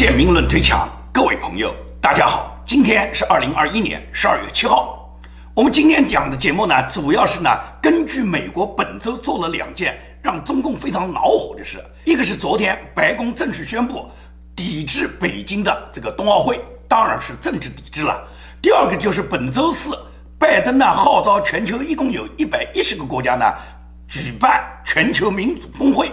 剑明论推墙，各位朋友，大家好，今天是二零二一年十二月七号。我们今天讲的节目呢，主要是呢，根据美国本周做了两件让中共非常恼火的事，一个是昨天白宫正式宣布抵制北京的这个冬奥会，当然是政治抵制了；第二个就是本周四，拜登呢号召全球一共有一百一十个国家呢举办全球民主峰会。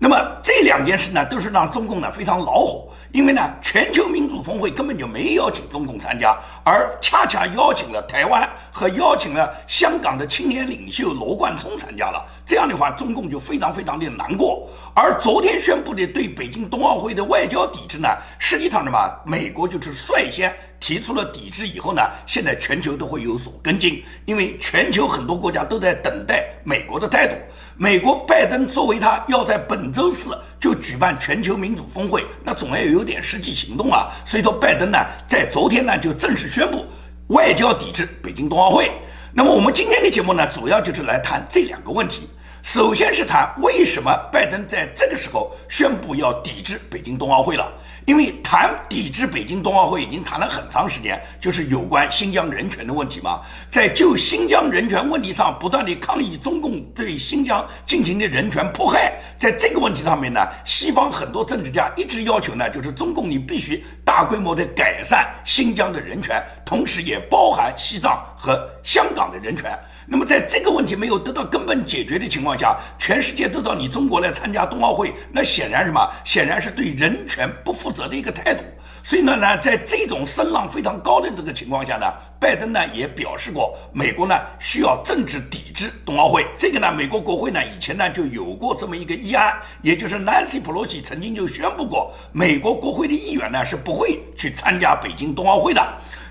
那么这两件事呢，都是让中共呢非常恼火。因为呢，全球民主峰会根本就没邀请中共参加，而恰恰邀请了台湾和邀请了香港的青年领袖罗冠聪参加了。这样的话，中共就非常非常的难过。而昨天宣布的对北京冬奥会的外交抵制呢，实际上什么？美国就是率先提出了抵制，以后呢，现在全球都会有所跟进，因为全球很多国家都在等待美国的态度。美国拜登作为他要在本周四。就举办全球民主峰会，那总要有点实际行动啊。所以说，拜登呢在昨天呢就正式宣布外交抵制北京冬奥会。那么我们今天的节目呢，主要就是来谈这两个问题。首先是谈为什么拜登在这个时候宣布要抵制北京冬奥会了。因为谈抵制北京冬奥会已经谈了很长时间，就是有关新疆人权的问题嘛，在就新疆人权问题上不断的抗议中共对新疆进行的人权迫害，在这个问题上面呢，西方很多政治家一直要求呢，就是中共你必须大规模的改善新疆的人权，同时也包含西藏和香港的人权。那么在这个问题没有得到根本解决的情况下，全世界都到你中国来参加冬奥会，那显然什么？显然是对人权不负责的一个态度。所以呢，呢，在这种声浪非常高的这个情况下呢，拜登呢也表示过，美国呢需要政治抵制冬奥会。这个呢，美国国会呢以前呢就有过这么一个议案，也就是 Nancy Pelosi 曾经就宣布过，美国国会的议员呢是不会去参加北京冬奥会的。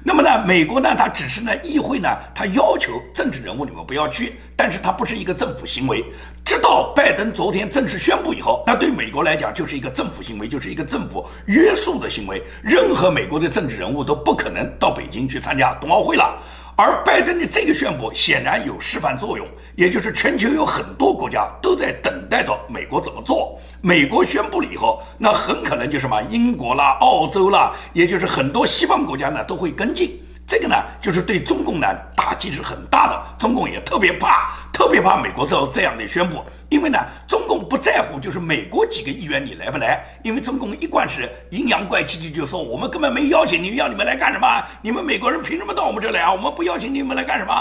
那么呢，美国呢，它只是呢，议会呢，它要求政治人物你们不要去，但是它不是一个政府行为。直到拜登昨天正式宣布以后，那对美国来讲就是一个政府行为，就是一个政府约束的行为。任何美国的政治人物都不可能到北京去参加冬奥会了。而拜登的这个宣布显然有示范作用，也就是全球有很多国家都在等待着美国怎么做。美国宣布了以后，那很可能就什么英国啦、澳洲啦，也就是很多西方国家呢都会跟进。这个呢，就是对中共呢打击是很大的。中共也特别怕，特别怕美国做这样的宣布，因为呢，中共不在乎就是美国几个议员你来不来，因为中共一贯是阴阳怪气的，就说我们根本没邀请你，要你们来干什么？你们美国人凭什么到我们这来啊？我们不邀请你们来干什么？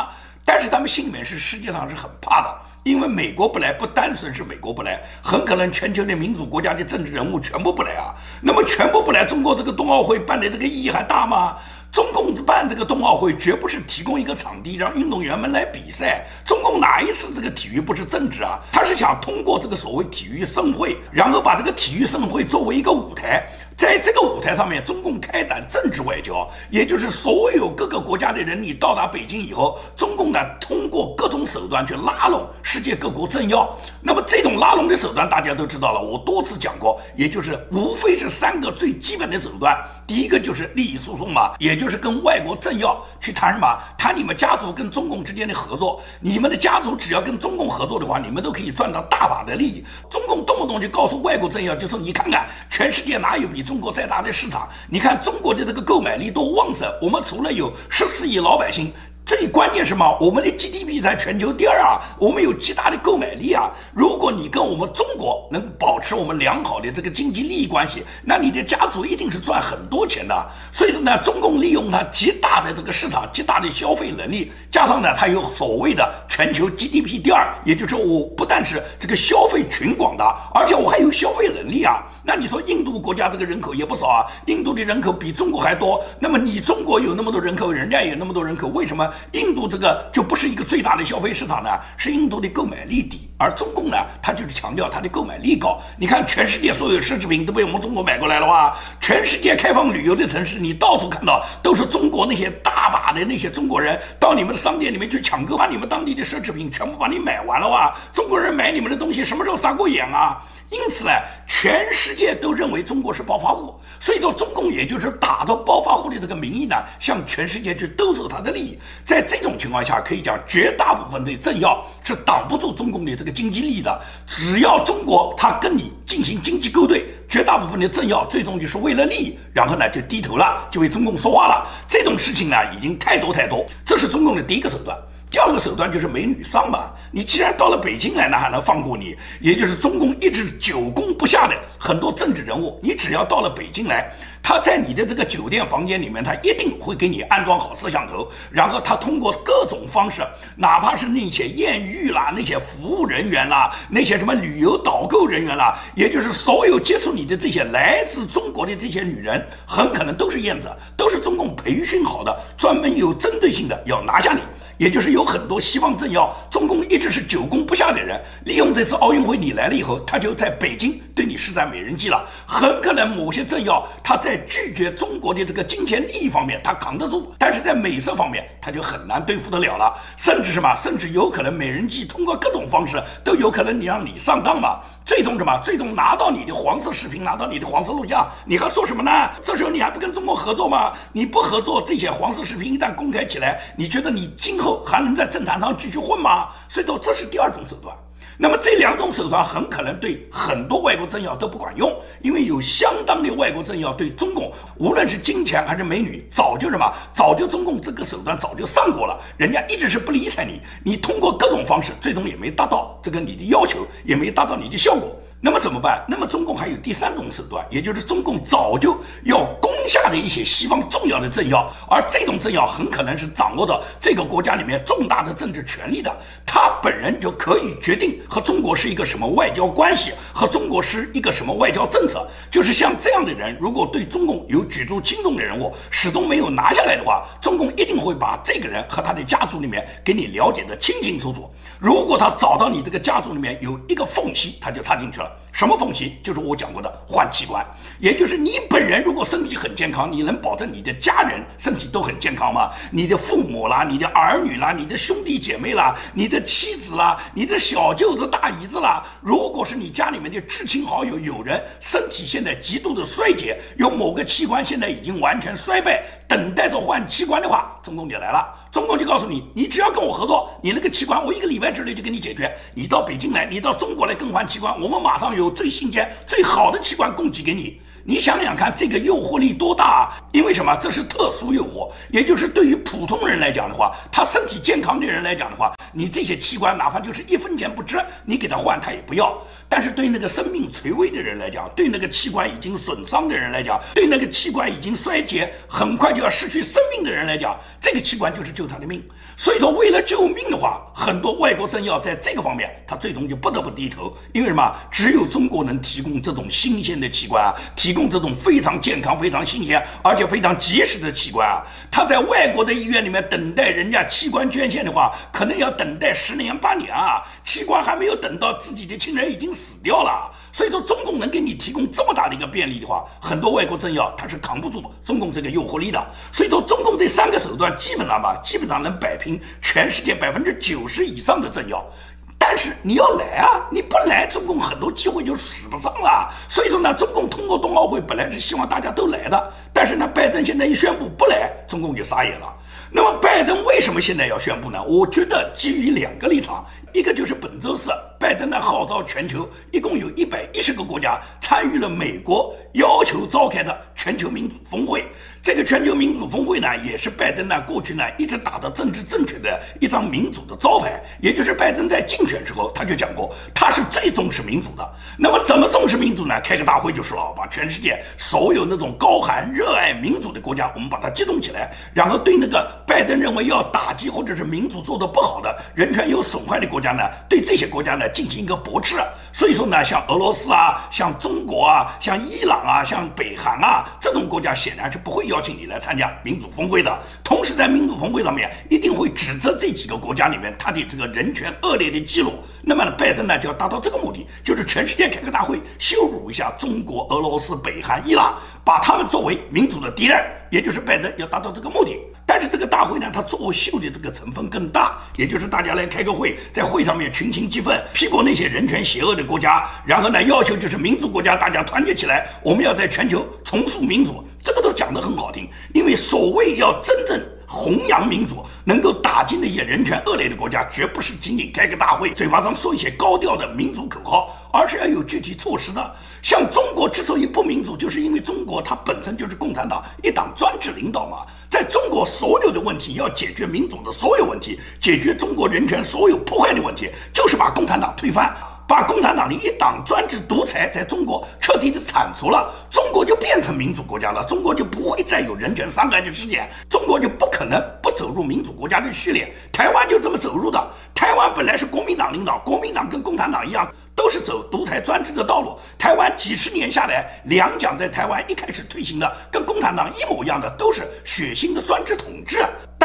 但是他们心里面是实际上是很怕的。因为美国不来，不单纯是美国不来，很可能全球的民主国家的政治人物全部不来啊。那么全部不来，中国这个冬奥会办的这个意义还大吗？中共办这个冬奥会绝不是提供一个场地让运动员们来比赛。中共哪一次这个体育不是政治啊？他是想通过这个所谓体育盛会，然后把这个体育盛会作为一个舞台。在这个舞台上面，中共开展政治外交，也就是所有各个国家的人，你到达北京以后，中共呢通过各种手段去拉拢世界各国政要。那么这种拉拢的手段大家都知道了，我多次讲过，也就是无非是三个最基本的手段。第一个就是利益输送嘛，也就是跟外国政要去谈什么，谈你们家族跟中共之间的合作。你们的家族只要跟中共合作的话，你们都可以赚到大把的利益。中共动不动就告诉外国政要，就说你看看，全世界哪有比中国再大的市场？你看中国的这个购买力都旺盛！我们除了有十四亿老百姓。最关键什么？我们的 GDP 在全球第二啊，我们有极大的购买力啊。如果你跟我们中国能保持我们良好的这个经济利益关系，那你的家族一定是赚很多钱的。所以说呢，中共利用它极大的这个市场、极大的消费能力，加上呢，它有所谓的全球 GDP 第二，也就是说我不但是这个消费群广大，而且我还有消费能力啊。那你说印度国家这个人口也不少啊，印度的人口比中国还多。那么你中国有那么多人口，人家也有那么多人口，为什么？印度这个就不是一个最大的消费市场呢？是印度的购买力低，而中共呢，它就是强调它的购买力高。你看，全世界所有奢侈品都被我们中国买过来了哇！全世界开放旅游的城市，你到处看到都是中国那些大把的那些中国人到你们的商店里面去抢购，把你们当地的奢侈品全部把你买完了哇！中国人买你们的东西什么时候撒过眼啊？因此呢，全世界都认为中国是暴发户，所以说中共也就是打着暴发户的这个名义呢，向全世界去兜售他的利益。在这种情况下，可以讲绝大部分的政要是挡不住中共的这个经济利益的。只要中国他跟你进行经济勾兑，绝大部分的政要最终就是为了利益，然后呢就低头了，就为中共说话了。这种事情呢已经太多太多，这是中共的第一个手段。第二个手段就是美女上嘛，你既然到了北京来，那还能放过你？也就是中共一直久攻不下的很多政治人物，你只要到了北京来，他在你的这个酒店房间里面，他一定会给你安装好摄像头，然后他通过各种方式，哪怕是那些艳遇啦、那些服务人员啦、那些什么旅游导购人员啦，也就是所有接触你的这些来自中国的这些女人，很可能都是燕子，都是中共培训好的，专门有针对性的要拿下你。也就是有很多西方政要，中共一直是久攻不下的人，利用这次奥运会你来了以后，他就在北京对你施展美人计了。很可能某些政要他在拒绝中国的这个金钱利益方面他扛得住，但是在美色方面他就很难对付得了了。甚至什么，甚至有可能美人计通过各种方式都有可能你让你上当嘛。最终什么？最终拿到你的黄色视频，拿到你的黄色录像，你还说什么呢？这时候你还不跟中国合作吗？你不合作，这些黄色视频一旦公开起来，你觉得你今后还能在政坛上继续混吗？所以说，这是第二种手段。那么这两种手段很可能对很多外国政要都不管用，因为有相当的外国政要对中共，无论是金钱还是美女，早就什么，早就中共这个手段早就上过了，人家一直是不理睬你，你通过各种方式，最终也没达到这个你的要求，也没达到你的效果。那么怎么办？那么中共还有第三种手段，也就是中共早就要攻下的一些西方重要的政要，而这种政要很可能是掌握着这个国家里面重大的政治权力的，他本人就可以决定和中国是一个什么外交关系，和中国是一个什么外交政策。就是像这样的人，如果对中共有举足轻重的人物始终没有拿下来的话，中共一定会把这个人和他的家族里面给你了解的清清楚楚。如果他找到你这个家族里面有一个缝隙，他就插进去了。什么缝隙？就是我讲过的换器官，也就是你本人如果身体很健康，你能保证你的家人身体都很健康吗？你的父母啦，你的儿女啦，你的兄弟姐妹啦，你的妻子啦，你的小舅子大姨子啦，如果是你家里面的至亲好友有人身体现在极度的衰竭，有某个器官现在已经完全衰败，等待着换器官的话，中共就来了。中共就告诉你，你只要跟我合作，你那个器官我一个礼拜之内就给你解决。你到北京来，你到中国来更换器官，我们马上有最新鲜、最好的器官供给给你。你想想看，这个诱惑力多大啊！因为什么？这是特殊诱惑，也就是对于普通人来讲的话，他身体健康的人来讲的话，你这些器官哪怕就是一分钱不值，你给他换他也不要。但是对那个生命垂危的人来讲，对那个器官已经损伤的人来讲，对那个器官已经衰竭、很快就要失去生命的人来讲，这个器官就是救他的命。所以说，为了救命的话，很多外国政要在这个方面，他最终就不得不低头。因为什么？只有中国能提供这种新鲜的器官啊，提供这种非常健康、非常新鲜而且非常及时的器官啊。他在外国的医院里面等待人家器官捐献的话，可能要等待十年八年啊。器官还没有等到自己的亲人已经死掉了。所以说，中共能给你提供这么大的一个便利的话，很多外国政要他是扛不住中共这个诱惑力的。所以说，中共这三个手段基本上吧，基本上能摆平全世界百分之九十以上的政要。但是你要来啊，你不来，中共很多机会就使不上了。所以说呢，中共通过冬奥会本来是希望大家都来的，但是呢，拜登现在一宣布不来，中共就傻眼了。那么拜登为什么现在要宣布呢？我觉得基于两个立场，一个就是本周四。拜登呢号召全球一共有一百一十个国家参与了美国要求召开的全球民主峰会。这个全球民主峰会呢，也是拜登呢过去呢一直打的政治正确的一张民主的招牌。也就是拜登在竞选时候他就讲过，他是最重视民主的。那么怎么重视民主呢？开个大会就是了，把全世界所有那种高喊热爱民主的国家，我们把它集中起来，然后对那个拜登认为要打击或者是民主做得不好的人权有损坏的国家呢，对这些国家呢。进行一个驳斥，所以说呢，像俄罗斯啊，像中国啊，像伊朗啊，像北韩啊这种国家，显然是不会邀请你来参加民主峰会的。同时，在民主峰会上面，一定会指责这几个国家里面他的这个人权恶劣的记录。那么呢，拜登呢就要达到这个目的，就是全世界开个大会，羞辱一下中国、俄罗斯、北韩、伊朗，把他们作为民主的敌人，也就是拜登要达到这个目的。但是这个大会呢，它作秀的这个成分更大，也就是大家来开个会，在会上面群情激愤，批驳那些人权邪恶的国家，然后呢，要求就是民主国家大家团结起来，我们要在全球重塑民主，这个都讲得很好听。因为所谓要真正弘扬民主、能够打击那些人权恶劣的国家，绝不是仅仅开个大会，嘴巴上说一些高调的民主口号，而是要有具体措施的。像中国之所以不民主，就是因为中国它本身就是共产党一党专制领导嘛。在中国，所有的问题要解决民主的所有问题，解决中国人权所有破坏的问题，就是把共产党推翻。把共产党的一党专制独裁在中国彻底的铲除了，中国就变成民主国家了，中国就不会再有人权伤害的事件，中国就不可能不走入民主国家的序列。台湾就这么走入的。台湾本来是国民党领导，国民党跟共产党一样，都是走独裁专制的道路。台湾几十年下来，两蒋在台湾一开始推行的跟共产党一模一样的，都是血腥的专制统治。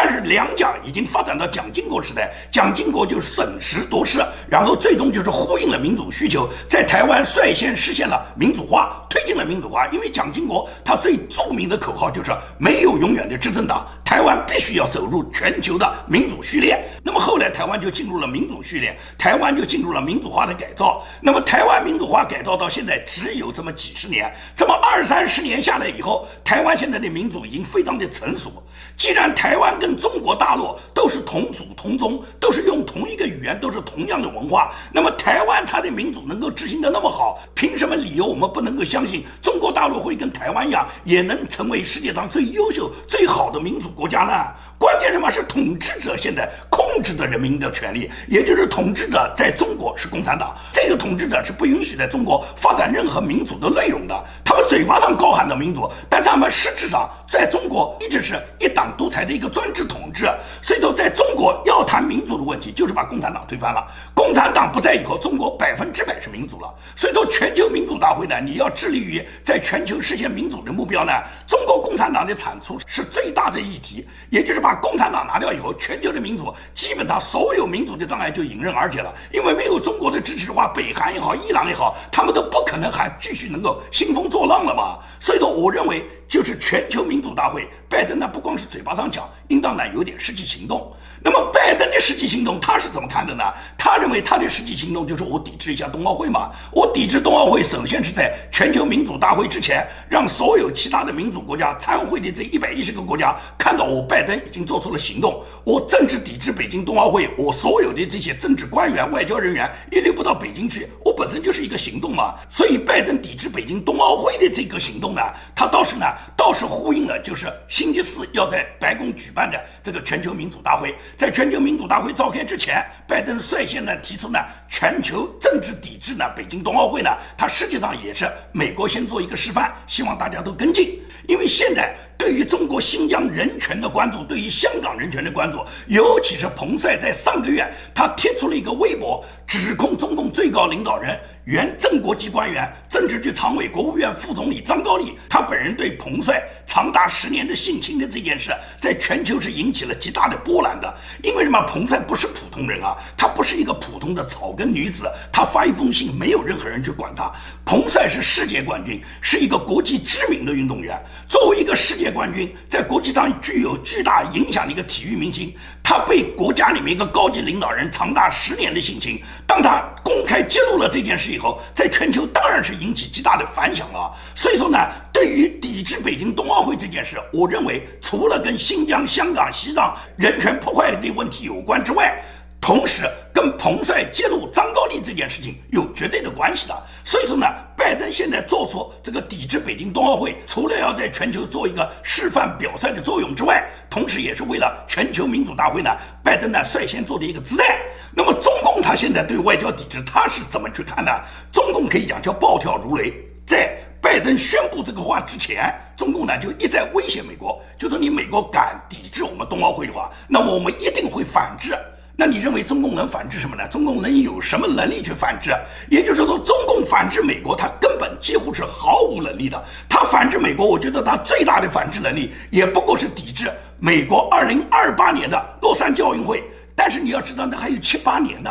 但是两蒋已经发展到蒋经国时代，蒋经国就审时度势，然后最终就是呼应了民主需求，在台湾率先实现了民主化，推进了民主化。因为蒋经国他最著名的口号就是没有永远的执政党，台湾必须要走入全球的民主序列。那么后来台湾就进入了民主序列，台湾就进入了民主化的改造。那么台湾民主化改造到现在只有这么几十年，这么二三十年下来以后，台湾现在的民主已经非常的成熟。既然台湾跟中国大陆都是同祖同宗，都是用同一个语言，都是同样的文化。那么台湾它的民主能够执行的那么好，凭什么理由我们不能够相信中国大陆会跟台湾一样，也能成为世界上最优秀、最好的民主国家呢？关键什么是统治者现在控制的人民的权利，也就是统治者在中国是共产党，这个统治者是不允许在中国发展任何民主的内容的。他们嘴巴上高喊的民主，但他们实质上在中国一直是一党独裁的一个专制统治。所以说，在中国要谈民主的问题，就是把共产党推翻了。共产党不在以后，中国百分之百是民主了。所以说，全球民主大会呢，你要致力于在全球实现民主的目标呢，中国共产党的铲除是最大的议题，也就是把。共产党拿掉以后，全球的民主基本上所有民主的障碍就迎刃而解了。因为没有中国的支持的话，北韩也好，伊朗也好，他们都不可能还继续能够兴风作浪了吧。所以说，我认为就是全球民主大会，拜登呢不光是嘴巴上讲，应当呢有点实际行动。那么拜登的实际行动他是怎么看的呢？他认为他的实际行动就是我抵制一下冬奥会嘛。我抵制冬奥会，首先是在全球民主大会之前，让所有其他的民主国家参会的这一百一十个国家看到我拜登已经。做出了行动，我政治抵制北京冬奥会，我所有的这些政治官员、外交人员一律不到北京去，我本身就是一个行动嘛。所以拜登抵制北京冬奥会的这个行动呢，他倒是呢，倒是呼应了就是星期四要在白宫举办的这个全球民主大会。在全球民主大会召开之前，拜登率先呢提出呢全球政治抵制呢北京冬奥会呢，他实际上也是美国先做一个示范，希望大家都跟进，因为现在。对于中国新疆人权的关注，对于香港人权的关注，尤其是彭帅在上个月，他贴出了一个微博，指控中共最高领导人。原正国级官员、政治局常委、国务院副总理张高丽，他本人对彭帅长达十年的性侵的这件事，在全球是引起了极大的波澜的。因为什么？彭帅不是普通人啊，他不是一个普通的草根女子，他发一封信，没有任何人去管他。彭帅是世界冠军，是一个国际知名的运动员。作为一个世界冠军，在国际上具有巨大影响的一个体育明星，他被国家里面一个高级领导人长达十年的性侵，当他公开揭露了这件事。以后，在全球当然是引起极大的反响了。所以说呢，对于抵制北京冬奥会这件事，我认为除了跟新疆、香港、西藏人权破坏的问题有关之外，同时跟彭帅揭露张高丽这件事情有绝对的关系的。所以说呢，拜登现在做出这个抵制北京冬奥会，除了要在全球做一个示范表率的作用之外，同时也是为了全球民主大会呢，拜登呢率先做的一个姿态。那么中共他现在对外交抵制他是怎么去看的？中共可以讲叫暴跳如雷，在拜登宣布这个话之前，中共呢就一再威胁美国，就说你美国敢抵制我们冬奥会的话，那么我们一定会反制。那你认为中共能反制什么呢？中共能有什么能力去反制？也就是说，中共反制美国，他根本几乎是毫无能力的。他反制美国，我觉得他最大的反制能力也不过是抵制美国二零二八年的洛杉矶奥运会。但是你要知道，那还有七八年呢。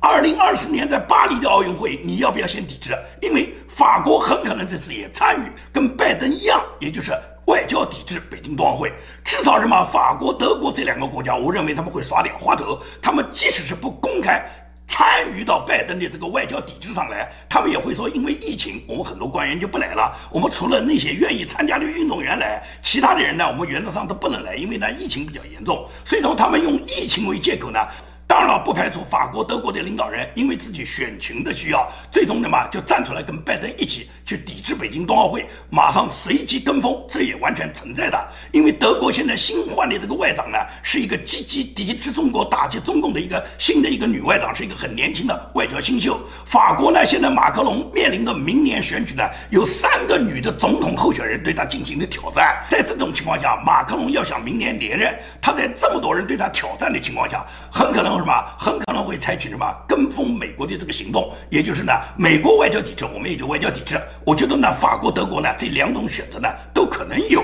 二零二四年在巴黎的奥运会，你要不要先抵制？因为法国很可能这次也参与，跟拜登一样，也就是外交抵制北京冬奥会。至少什么？法国、德国这两个国家，我认为他们会耍点花头。他们即使是不公开。参与到拜登的这个外交抵制上来，他们也会说，因为疫情，我们很多官员就不来了。我们除了那些愿意参加的运动员来，其他的人呢，我们原则上都不能来，因为呢疫情比较严重。所以说，他们用疫情为借口呢。当然了，不排除法国、德国的领导人因为自己选情的需要，最终的嘛就站出来跟拜登一起去抵制北京冬奥会，马上随即跟风，这也完全存在的。因为德国现在新换的这个外长呢，是一个积极抵制中国、打击中共的一个新的一个女外长，是一个很年轻的外交新秀。法国呢，现在马克龙面临的明年选举呢，有三个女的总统候选人对他进行的挑战。在这种情况下，马克龙要想明年连任，他在这么多人对他挑战的情况下，很可能。什么很可能会采取什么跟风美国的这个行动，也就是呢，美国外交抵制，我们也就外交抵制。我觉得呢，法国、德国呢这两种选择呢都可能有。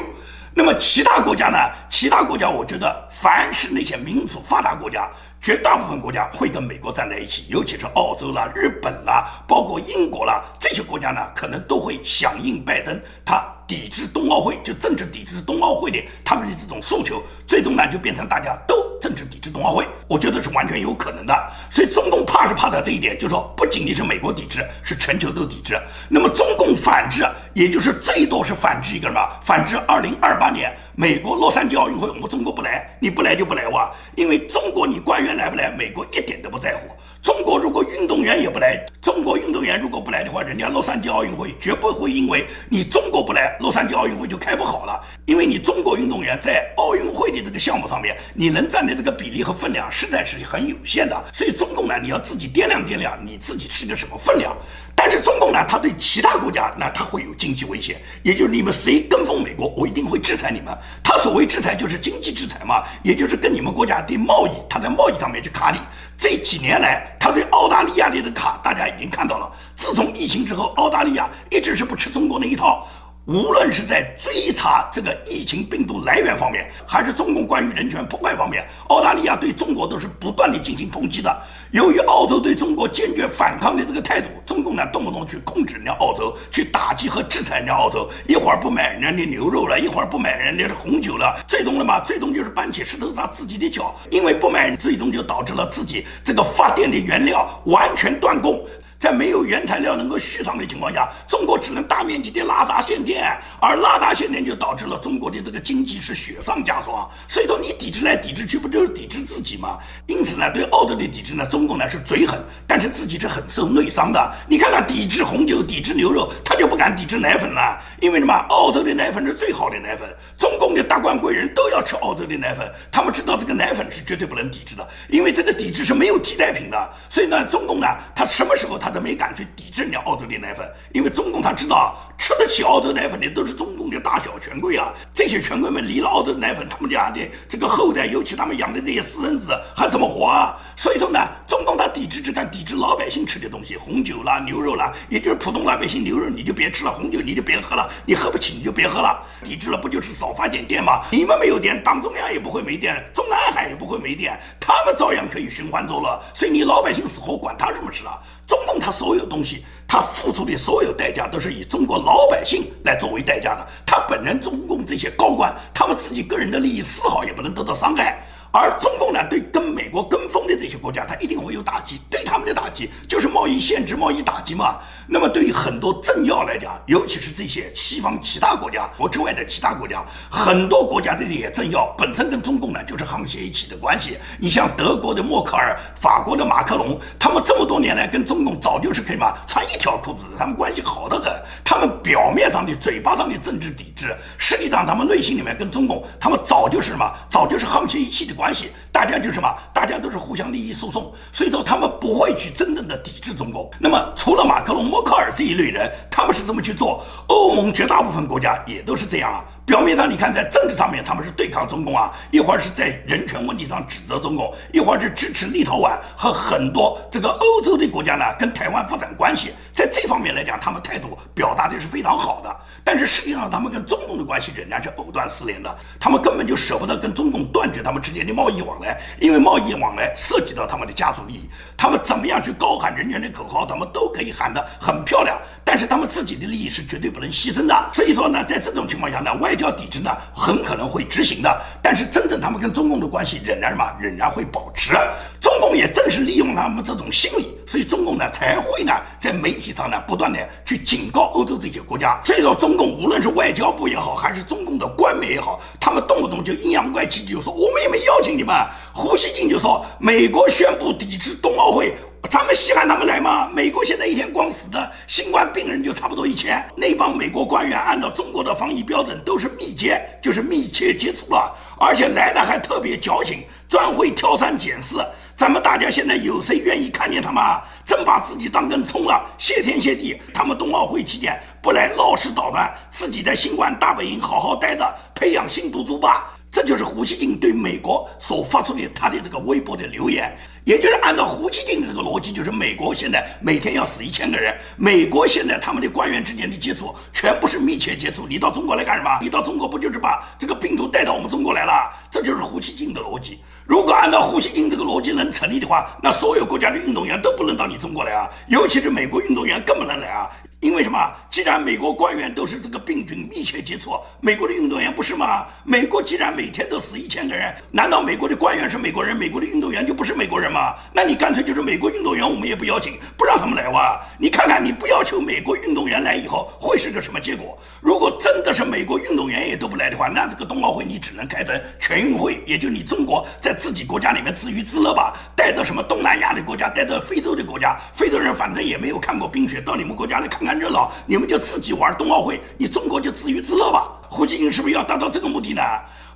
那么其他国家呢？其他国家，我觉得凡是那些民主发达国家，绝大部分国家会跟美国站在一起，尤其是澳洲啦、日本啦，包括英国啦这些国家呢，可能都会响应拜登他抵制冬奥会，就政治抵制冬奥会的他们的这种诉求，最终呢就变成大家都。政治抵制冬奥会，我觉得是完全有可能的。所以中共怕是怕的这一点，就是说不仅仅是美国抵制，是全球都抵制。那么中共反制，也就是最多是反制一个什么？反制二零二八年美国洛杉矶奥运会，我们中国不来，你不来就不来哇！因为中国你官员来不来，美国一点都不在乎。中国如果运动员也不来，中国运动员如果不来的话，人家洛杉矶奥运会绝不会因为你中国不来，洛杉矶奥运会就开不好了。因为你中国运动员在奥运会的这个项目上面，你能占的这个比例和分量实在是很有限的。所以中共呢，你要自己掂量掂量，你自己是个什么分量。但是中共呢，他对其他国家，那他会有经济威胁，也就是你们谁跟风美国，我一定会制裁你们。他所谓制裁就是经济制裁嘛，也就是跟你们国家的贸易，他在贸易上面去卡你。这几年来，他对澳大利亚的卡，大家已经看到了。自从疫情之后，澳大利亚一直是不吃中国那一套。无论是在追查这个疫情病毒来源方面，还是中共关于人权破坏方面，澳大利亚对中国都是不断的进行抨击的。由于澳洲对中国坚决反抗的这个态度，中共呢动不动去控制人家澳洲，去打击和制裁人家澳洲，一会儿不买人家的牛肉了，一会儿不买人家的红酒了，最终了嘛，最终就是搬起石头砸自己的脚，因为不买，最终就导致了自己这个发电的原料完全断供。在没有原材料能够续上的情况下，中国只能大面积的拉闸限电，而拉闸限电就导致了中国的这个经济是雪上加霜。所以说你抵制来抵制去，不就是抵制自己吗？因此呢，对澳洲的抵制呢，中共呢是嘴狠，但是自己是很受内伤的。你看看，抵制红酒、抵制牛肉，他就不敢抵制奶粉了，因为什么？澳洲的奶粉是最好的奶粉，中共的达官贵人都要吃澳洲的奶粉，他们知道这个奶粉是绝对不能抵制的，因为这个抵制是没有替代品的。所以呢，中共呢，他什么时候他？他都没敢去抵制人家澳洲的奶粉，因为中共他知道吃得起澳洲奶粉的都是中共的大小权贵啊。这些权贵们离了澳洲奶粉，他们家的这个后代，尤其他们养的这些私生子还怎么活啊？所以说呢，中共他抵制只敢抵制老百姓吃的东西，红酒啦、牛肉啦，也就是普通老百姓牛肉你就别吃了，红酒你就别喝了，你喝不起你就别喝了。抵制了不就是少发点电吗？你们没有电，党中央也不会没电，中南海也不会没电，他们照样可以循环作乐。所以你老百姓死活管他什么事啊？中共他所有东西，他付出的所有代价都是以中国老百姓来作为代价的。他本人中共这些高官，他们自己个人的利益丝毫也不能得到伤害。而中共呢，对跟美国跟风的这些国家，它一定会有打击。对他们的打击就是贸易限制、贸易打击嘛。那么对于很多政要来讲，尤其是这些西方其他国家国之外的其他国家，很多国家的这些政要本身跟中共呢就是沆瀣一气的关系。你像德国的默克尔、法国的马克龙，他们这么多年来跟中共早就是可以嘛穿一条裤子，他们关系好得很。他们表面上的、嘴巴上的政治抵制，实际上他们内心里面跟中共，他们早就是什么，早就是沆瀣一气的。关系，大家就是什么？大家都是互相利益输送，所以说他们不会去真正的抵制中国。那么除了马克龙、默克尔这一类人，他们是这么去做。欧盟绝大部分国家也都是这样啊。表面上你看，在政治上面他们是对抗中共啊，一会儿是在人权问题上指责中共，一会儿是支持立陶宛和很多这个欧洲的国家呢跟台湾发展关系。在这方面来讲，他们态度表达的是非常好的。但是实际上，他们跟中共的关系仍然是藕断丝连的，他们根本就舍不得跟中共断绝他们之间的贸易往来，因为贸易往来涉及到他们的家族利益。他们怎么样去高喊人权的口号，他们都可以喊得很漂亮，但是他们自己的利益是绝对不能牺牲的。所以说呢，在这种情况下呢，外交抵制呢很可能会执行的，但是真正他们跟中共的关系仍然什么，仍然会保持。中共也正是利用他们这种心理，所以中共呢才会呢在媒体上呢不断的去警告欧洲这些国家。所以说，中共无论是外交部也好，还是中共的官媒也好，他们动不动就阴阳怪气，就说我们也没邀请你们。胡锡进就说，美国宣布抵制冬奥会。咱们稀罕他们来吗？美国现在一天光死的新冠病人就差不多一千。那帮美国官员按照中国的防疫标准都是密接，就是密切接触了，而且来了还特别矫情，专会挑三拣四。咱们大家现在有谁愿意看见他们？啊真把自己当根葱了？谢天谢地，他们冬奥会期间不来闹事捣乱，自己在新冠大本营好好待着，培养新毒株吧。这就是胡锡进对美国所发出的他的这个微博的留言，也就是按照胡锡进的这个逻辑，就是美国现在每天要死一千个人，美国现在他们的官员之间的接触全部是密切接触，你到中国来干什么？你到中国不就是把这个病毒带到我们中国来了？这就是胡锡进的逻辑。如果按照胡锡进这个逻辑能成立的话，那所有国家的运动员都不能到你中国来啊，尤其是美国运动员更不能来啊。因为什么？既然美国官员都是这个病菌密切接触，美国的运动员不是吗？美国既然每天都死一千个人，难道美国的官员是美国人，美国的运动员就不是美国人吗？那你干脆就是美国运动员，我们也不邀请，不让他们来哇？你看看，你不要求美国运动员来以后会是个什么结果？如果真的是美国运动员也都不来的话，那这个冬奥会你只能开成全运会，也就你中国在自己国家里面自娱自乐吧，带到什么东南亚的国家，带到非洲的国家，非洲人反正也没有看过冰雪，到你们国家来看。看热闹，你们就自己玩冬奥会，你中国就自娱自乐吧。胡锦英是不是要达到这个目的呢？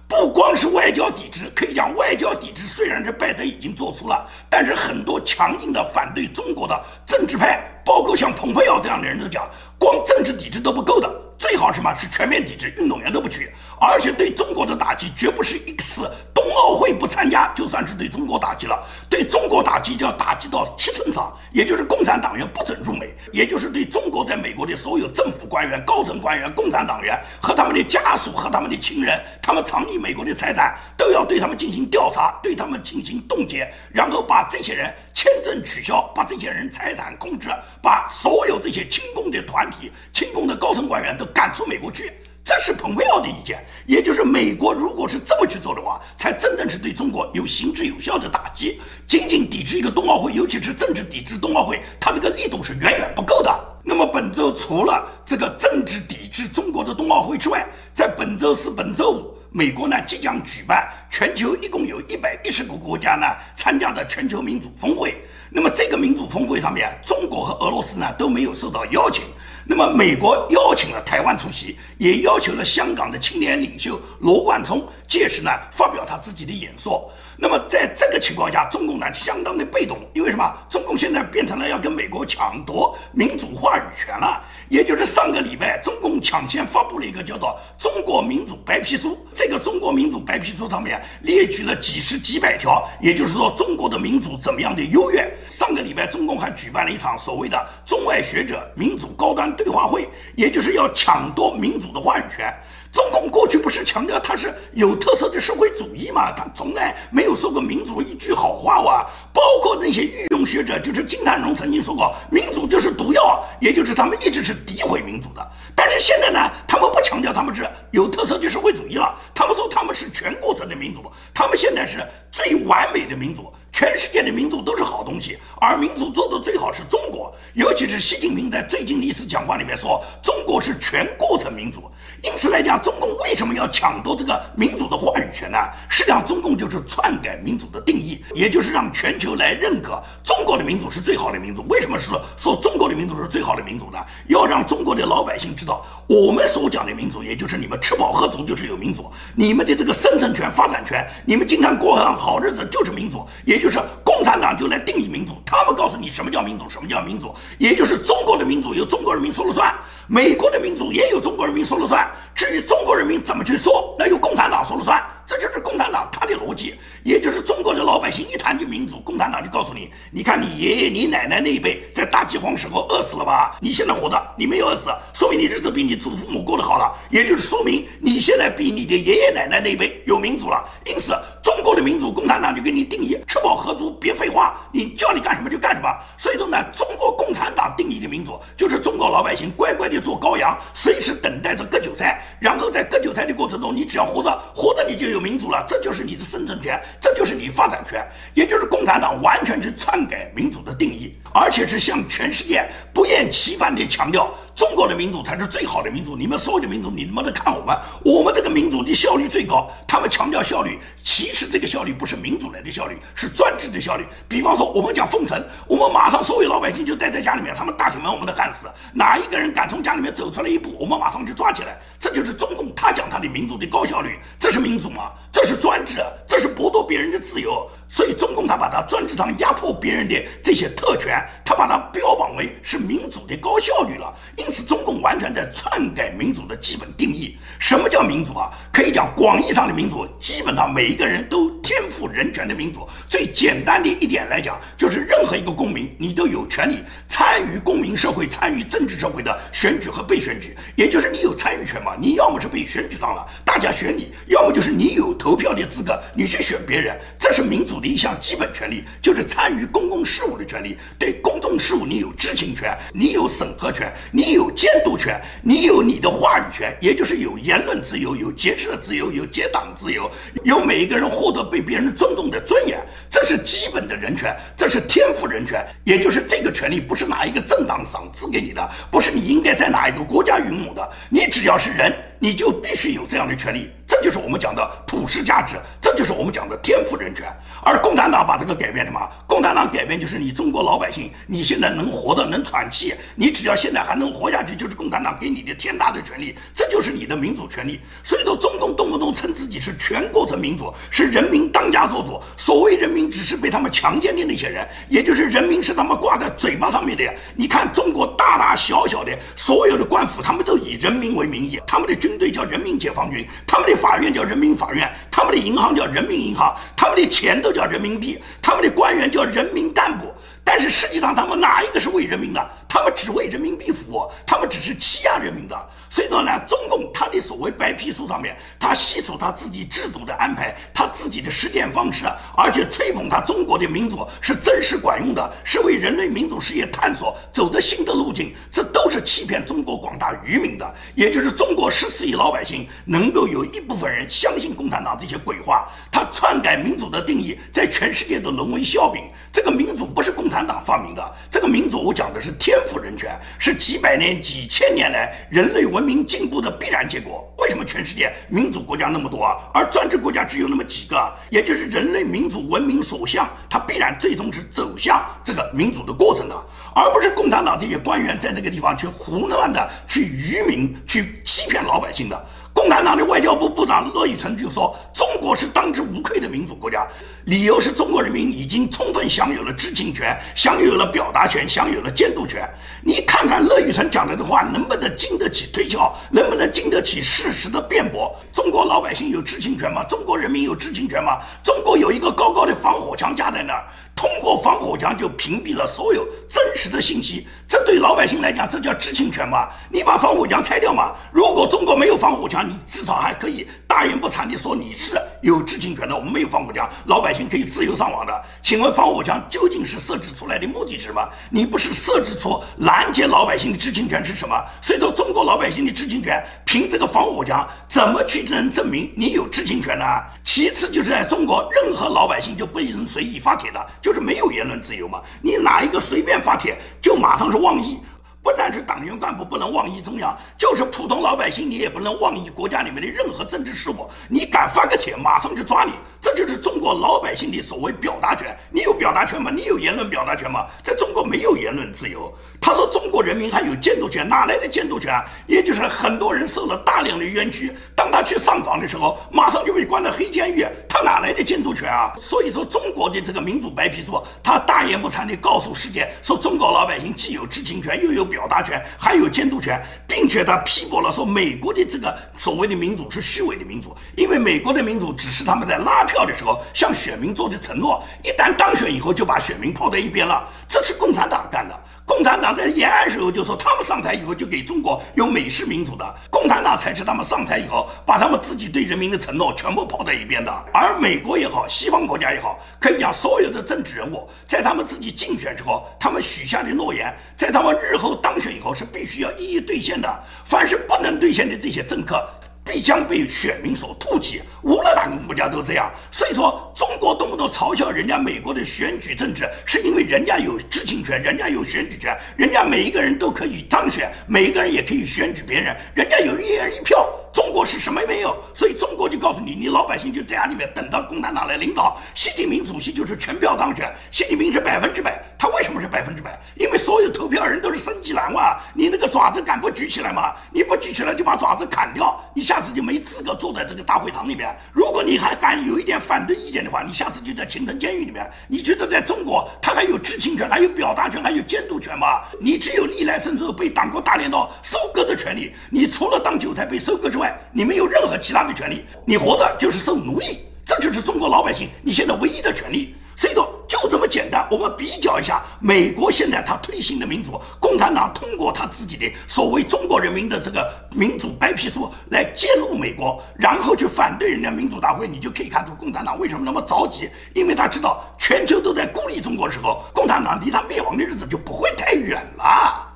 不光是外交抵制，可以讲外交抵制虽然是拜登已经做出了，但是很多强硬的反对中国的政治派，包括像蓬佩奥这样的人都讲，光政治抵制都不够的。最好什么是全面抵制，运动员都不去，而且对中国的打击绝不是一次冬奥会不参加就算是对中国打击了，对中国打击就要打击到七寸上，也就是共产党员不准入美，也就是对中国在美国的所有政府官员、高层官员、共产党员和他们的家属和他们的亲人，他们藏匿美国的财产都要对他们进行调查，对他们进行冻结，然后把这些人签证取消，把这些人财产控制，把所有这些亲共的团体、亲共的高层官员都。赶出美国去，这是蓬佩奥的意见。也就是美国如果是这么去做的话，才真正是对中国有行之有效的打击。仅仅抵制一个冬奥会，尤其是政治抵制冬奥会，它这个力度是远远不够的。那么本周除了这个政治抵制中国的冬奥会之外，在本周四、本周五，美国呢即将举办全球一共有一百一十个国家呢参加的全球民主峰会。那么这个民主峰会上面，中国和俄罗斯呢都没有受到邀请。那么，美国邀请了台湾出席，也要求了香港的青年领袖罗冠聪届时呢发表他自己的演说。那么，在这个情况下，中共呢相当的被动，因为什么？中共现在变成了要跟美国抢夺民主话语权了。也就是上个礼拜，中共抢先发布了一个叫做《中国民主白皮书》。这个《中国民主白皮书》上面列举了几十几百条，也就是说中国的民主怎么样的优越。上个礼拜，中共还举办了一场所谓的中外学者民主高端对话会，也就是要抢夺民主的话语权。中共过去不是强调它是有特色的社会主义吗？他从来没有说过民主一句好话哇！包括那些御用学者，就是金灿荣曾经说过，民主就是毒药，也就是他们一直是诋毁民主的。但是现在呢，他们不强调他们是有特色的社会主义了，他们说他们是全过程的民主，他们现在是最完美的民主。全世界的民主都是好东西，而民主做的最好是中国，尤其是习近平在最近的一次讲话里面说，中国是全过程民主。因此来讲，中共为什么要抢夺这个民主的话语权呢？实际上，中共就是篡改民主的定义，也就是让全球来认可中国的民主是最好的民主。为什么说说中国的民主是最好的民主呢？要让中国的老百姓知道，我们所讲的民主，也就是你们吃饱喝足就是有民主，你们的这个生存权、发展权，你们经常过上好日子就是民主，也。就是共产党就来定义民主，他们告诉你什么叫民主，什么叫民主，也就是中国的民主由中国人民说了算，美国的民主也有中国人民说了算，至于中国人民怎么去说，那由共产党说了算。这就是共产党他的逻辑，也就是中国的老百姓一谈起民主，共产党就告诉你：你看你爷爷、你奶奶那一辈在大饥荒时候饿死了吧？你现在活着，你没有饿死，说明你日子比你祖父母过得好了，也就是说明你现在比你的爷爷奶奶那一辈有民主了。因此，中国的民主，共产党就给你定义：吃饱喝足，别废话，你叫你干什么就干什么。所以说呢，中国共产党定义的民主，就是中国老百姓乖乖的做羔羊，随时等待着割韭菜，然后在割韭菜的过程中，你只要活着，活着你就有民主了，这就是你的生存权，这就是你发展权，也就是共产党完全去篡改民主的定义，而且是向全世界不厌其烦地强调。中国的民主才是最好的民主，你们所有的民主，你们都看我们，我们这个民主的效率最高。他们强调效率，其实这个效率不是民主来的效率，是专制的效率。比方说，我们讲封城，我们马上所有老百姓就待在家里面，他们大铁门我们都焊死，哪一个人敢从家里面走出来一步，我们马上就抓起来。这就是中共他讲他的民主的高效率，这是民主吗？这是专制，这是剥夺别人的自由。所以中共他把他专制上压迫别人的这些特权，他把它标榜为是民主的高效率了。因此，中共完全在篡改民主的基本定义。什么叫民主啊？可以讲广义上的民主，基本上每一个人都天赋人权的民主。最简单的一点来讲，就是任何一个公民，你都有权利参与公民社会、参与政治社会的选举和被选举，也就是你有参与权嘛。你要么是被选举上了，大家选你；要么就是你有投票的资格，你去选别人。这是民主。的一项基本权利就是参与公共事务的权利，对公众事务你有知情权，你有审核权，你有监督权，你有你的话语权，也就是有言论自由，有结社自由，有结党自由，有每一个人获得被别人尊重的尊严，这是基本的人权，这是天赋人权，也就是这个权利不是哪一个政党赏赐给你的，不是你应该在哪一个国家拥有的，你只要是人，你就必须有这样的权利。这就是我们讲的普世价值，这就是我们讲的天赋人权。而共产党把这个改变什么？共产党改变就是你中国老百姓，你现在能活的能喘气，你只要现在还能活下去，就是共产党给你的天大的权利，这就是你的民主权利。所以说，中共动不动称自己是全过程民主，是人民当家作主。所谓人民，只是被他们强奸的那些人，也就是人民是他们挂在嘴巴上面的。你看中国大大小小的所有的官府，他们都以人民为名义，他们的军军队叫人民解放军，他们的。法院叫人民法院，他们的银行叫人民银行，他们的钱都叫人民币，他们的官员叫人民干部。但是实际上，他们哪一个是为人民的？他们只为人民币服务，他们只是欺压人民的。所以说呢，中共他的所谓白皮书上面，他细数他自己制度的安排，他自己的实践方式，而且吹捧他中国的民主是真实管用的，是为人类民主事业探索走的新的路径。这都是欺骗中国广大渔民的，也就是中国十四亿老百姓能够有一部分人相信共产党这些鬼话，他篡改民主的定义，在全世界都沦为笑柄。这个民主不是共产党发明的，这个民主我讲的是天赋人权，是几百年、几千年来人类文民进步的必然结果。为什么全世界民主国家那么多，而专制国家只有那么几个？也就是人类民主文明所向，它必然最终是走向这个民主的过程的，而不是共产党这些官员在那个地方去胡乱的去愚民、去欺骗老百姓的。共产党的外交部部长乐玉成就说：“中国是当之无愧的民主国家，理由是中国人民已经充分享有了知情权，享有了表达权，享有了监督权。”你看看乐玉成讲的这话能不能经得起推敲，能不能经得起事实的辩驳？中国老百姓有知情权吗？中国人民有知情权吗？中国有一个高高的防火墙架在那儿。通过防火墙就屏蔽了所有真实的信息，这对老百姓来讲，这叫知情权吗？你把防火墙拆掉嘛？如果中国没有防火墙，你至少还可以大言不惭地说你是有知情权的。我们没有防火墙，老百姓可以自由上网的。请问防火墙究竟是设置出来的目的是什么？你不是设置出拦截老百姓的知情权是什么？所以说，中国老百姓的知情权，凭这个防火墙怎么去能证明你有知情权呢？其次就是在中国，任何老百姓就不能随意发帖的。就是没有言论自由嘛？你哪一个随便发帖，就马上是妄议。不但是党员干部不能妄议中央，就是普通老百姓，你也不能妄议国家里面的任何政治事务。你敢发个帖，马上就抓你。这就是中国老百姓的所谓表达权。你有表达权吗？你有言论表达权吗？在中国没有言论自由。他说中国人民还有监督权，哪来的监督权？也就是很多人受了大量的冤屈，当他去上访的时候，马上就被关到黑监狱，他哪来的监督权啊？所以说，中国的这个民主白皮书，他大言不惭地告诉世界，说中国老百姓既有知情权，又有表达权，还有监督权，并且他批驳了说美国的这个所谓的民主是虚伪的民主，因为美国的民主只是他们在拉票的时候向选民做的承诺，一旦当选以后就把选民抛在一边了，这是共产党干的。共产党在延安时候就说，他们上台以后就给中国有美式民主的。共产党才是他们上台以后把他们自己对人民的承诺全部抛在一边的。而美国也好，西方国家也好，可以讲所有的政治人物在他们自己竞选之后，他们许下的诺言，在他们日后当选以后是必须要一一兑现的。凡是不能兑现的这些政客。必将被选民所唾弃，无论哪个国家都这样。所以说，中国动不动嘲笑人家美国的选举政治，是因为人家有知情权，人家有选举权，人家每一个人都可以当选，每一个人也可以选举别人，人家有一人一票。中国是什么也没有？所以中国就告诉你，你老百姓就在家里面等到共产党来领导。习近平主席就是全票当选，习近平是百分之百。他为什么是百分之百？因为所有投票人都是升级蓝哇！你那个爪子敢不举起来吗？你不举起来就把爪子砍掉，你下次就没资格坐在这个大会堂里面。如果你还敢有一点反对意见的话，你下次就在秦城监狱里面。你觉得在中国他还有知情权、还有表达权、还有监督权吗？你只有历来甚至被党国大镰刀收割的权利。你除了当韭菜被收割之外，你没有任何其他的权利，你活的就是受奴役，这就是中国老百姓你现在唯一的权利。所以说，就这么简单。我们比较一下美国现在他推行的民主，共产党通过他自己的所谓中国人民的这个民主白皮书来揭露美国，然后去反对人家民主大会，你就可以看出共产党为什么那么着急，因为他知道全球都在孤立中国的时候，共产党离他灭亡的日子就不会太远了。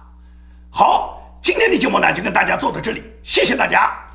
好。今天的节目呢，就跟大家做到这里，谢谢大家。